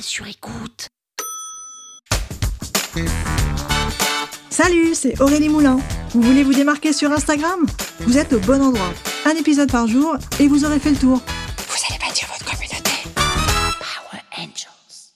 Sur écoute. Salut, c'est Aurélie Moulin. Vous voulez vous démarquer sur Instagram? Vous êtes au bon endroit. Un épisode par jour et vous aurez fait le tour. Vous allez bâtir votre communauté. Power Angels.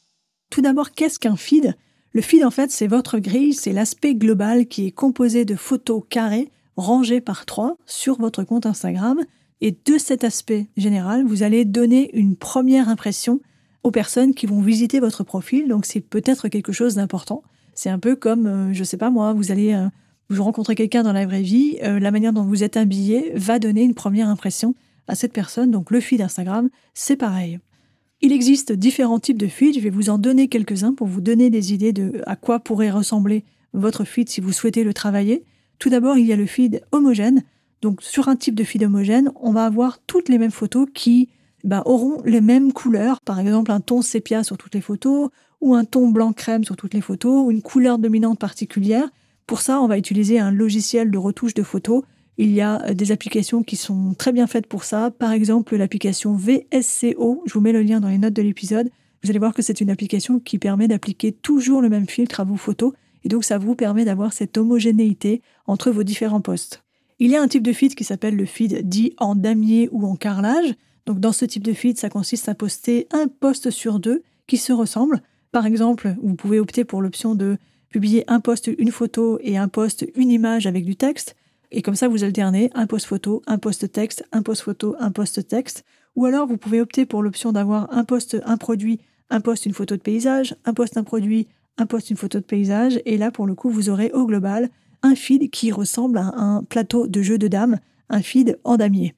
Tout d'abord, qu'est-ce qu'un feed? Le feed, en fait, c'est votre grille, c'est l'aspect global qui est composé de photos carrées rangées par trois sur votre compte Instagram. Et de cet aspect général, vous allez donner une première impression aux personnes qui vont visiter votre profil. Donc c'est peut-être quelque chose d'important. C'est un peu comme, euh, je sais pas moi, vous allez euh, vous rencontrer quelqu'un dans la vraie vie, euh, la manière dont vous êtes habillé va donner une première impression à cette personne. Donc le feed Instagram, c'est pareil. Il existe différents types de feeds. Je vais vous en donner quelques-uns pour vous donner des idées de à quoi pourrait ressembler votre feed si vous souhaitez le travailler. Tout d'abord, il y a le feed homogène. Donc sur un type de feed homogène, on va avoir toutes les mêmes photos qui bah, auront les mêmes couleurs, par exemple un ton sépia sur toutes les photos, ou un ton blanc crème sur toutes les photos, ou une couleur dominante particulière. Pour ça, on va utiliser un logiciel de retouche de photos. Il y a euh, des applications qui sont très bien faites pour ça. Par exemple, l'application VSCO. Je vous mets le lien dans les notes de l'épisode. Vous allez voir que c'est une application qui permet d'appliquer toujours le même filtre à vos photos. Et donc, ça vous permet d'avoir cette homogénéité entre vos différents posts. Il y a un type de feed qui s'appelle le feed dit en damier ou en carrelage. Donc dans ce type de feed, ça consiste à poster un post sur deux qui se ressemblent. Par exemple, vous pouvez opter pour l'option de publier un post, une photo et un post, une image avec du texte. Et comme ça, vous alternez un post photo, un post texte, un post photo, un post texte. Ou alors, vous pouvez opter pour l'option d'avoir un post, un produit, un post, une photo de paysage, un post, un produit, un post, une photo de paysage. Et là, pour le coup, vous aurez au global un feed qui ressemble à un plateau de jeu de dames, un feed en damier.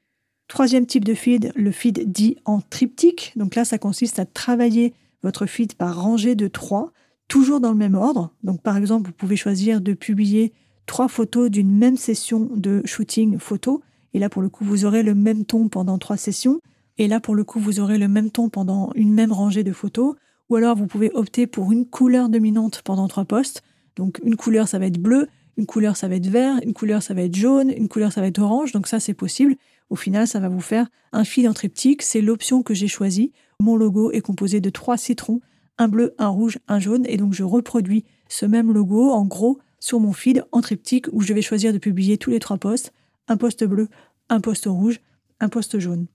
Troisième type de feed, le feed dit en triptyque. Donc là, ça consiste à travailler votre feed par rangée de trois, toujours dans le même ordre. Donc par exemple, vous pouvez choisir de publier trois photos d'une même session de shooting photo. Et là, pour le coup, vous aurez le même ton pendant trois sessions. Et là, pour le coup, vous aurez le même ton pendant une même rangée de photos. Ou alors, vous pouvez opter pour une couleur dominante pendant trois postes. Donc une couleur, ça va être bleu, une couleur, ça va être vert, une couleur, ça va être jaune, une couleur, ça va être orange. Donc ça, c'est possible. Au final, ça va vous faire un fil en triptyque. C'est l'option que j'ai choisie. Mon logo est composé de trois citrons, un bleu, un rouge, un jaune. Et donc, je reproduis ce même logo, en gros, sur mon feed en triptyque où je vais choisir de publier tous les trois postes. Un poste bleu, un poste rouge, un poste jaune.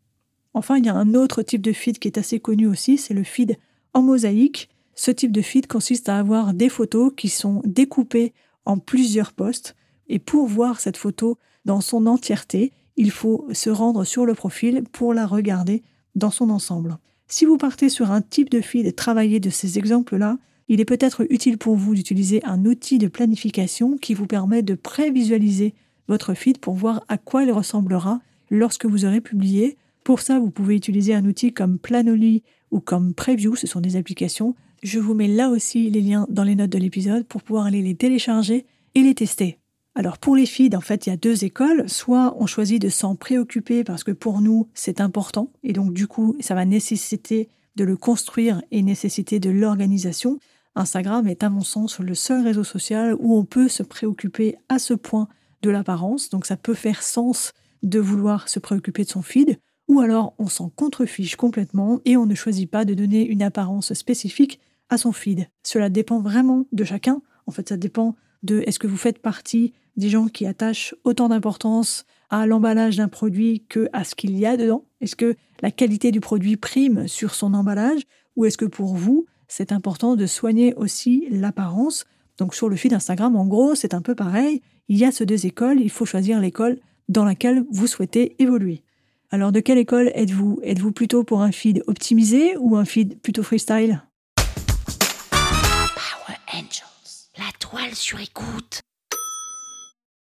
Enfin, il y a un autre type de feed qui est assez connu aussi, c'est le feed en mosaïque. Ce type de feed consiste à avoir des photos qui sont découpées en plusieurs postes. Et pour voir cette photo dans son entièreté, il faut se rendre sur le profil pour la regarder dans son ensemble. Si vous partez sur un type de feed et travaillez de ces exemples-là, il est peut-être utile pour vous d'utiliser un outil de planification qui vous permet de prévisualiser votre feed pour voir à quoi il ressemblera lorsque vous aurez publié. Pour ça, vous pouvez utiliser un outil comme Planoly ou comme Preview, ce sont des applications. Je vous mets là aussi les liens dans les notes de l'épisode pour pouvoir aller les télécharger et les tester. Alors pour les feeds, en fait, il y a deux écoles. Soit on choisit de s'en préoccuper parce que pour nous, c'est important, et donc du coup, ça va nécessiter de le construire et nécessiter de l'organisation. Instagram est à mon sens le seul réseau social où on peut se préoccuper à ce point de l'apparence, donc ça peut faire sens de vouloir se préoccuper de son feed, ou alors on s'en contrefiche complètement et on ne choisit pas de donner une apparence spécifique à son feed. Cela dépend vraiment de chacun. En fait, ça dépend de est-ce que vous faites partie des gens qui attachent autant d'importance à l'emballage d'un produit que à ce qu'il y a dedans Est-ce que la qualité du produit prime sur son emballage ou est-ce que pour vous, c'est important de soigner aussi l'apparence? Donc sur le fil d'Instagram, en gros, c'est un peu pareil. Il y a ces deux écoles, il faut choisir l'école dans laquelle vous souhaitez évoluer. Alors de quelle école êtes-vous? Êtes-vous plutôt pour un feed optimisé ou un feed plutôt freestyle? Sur écoute.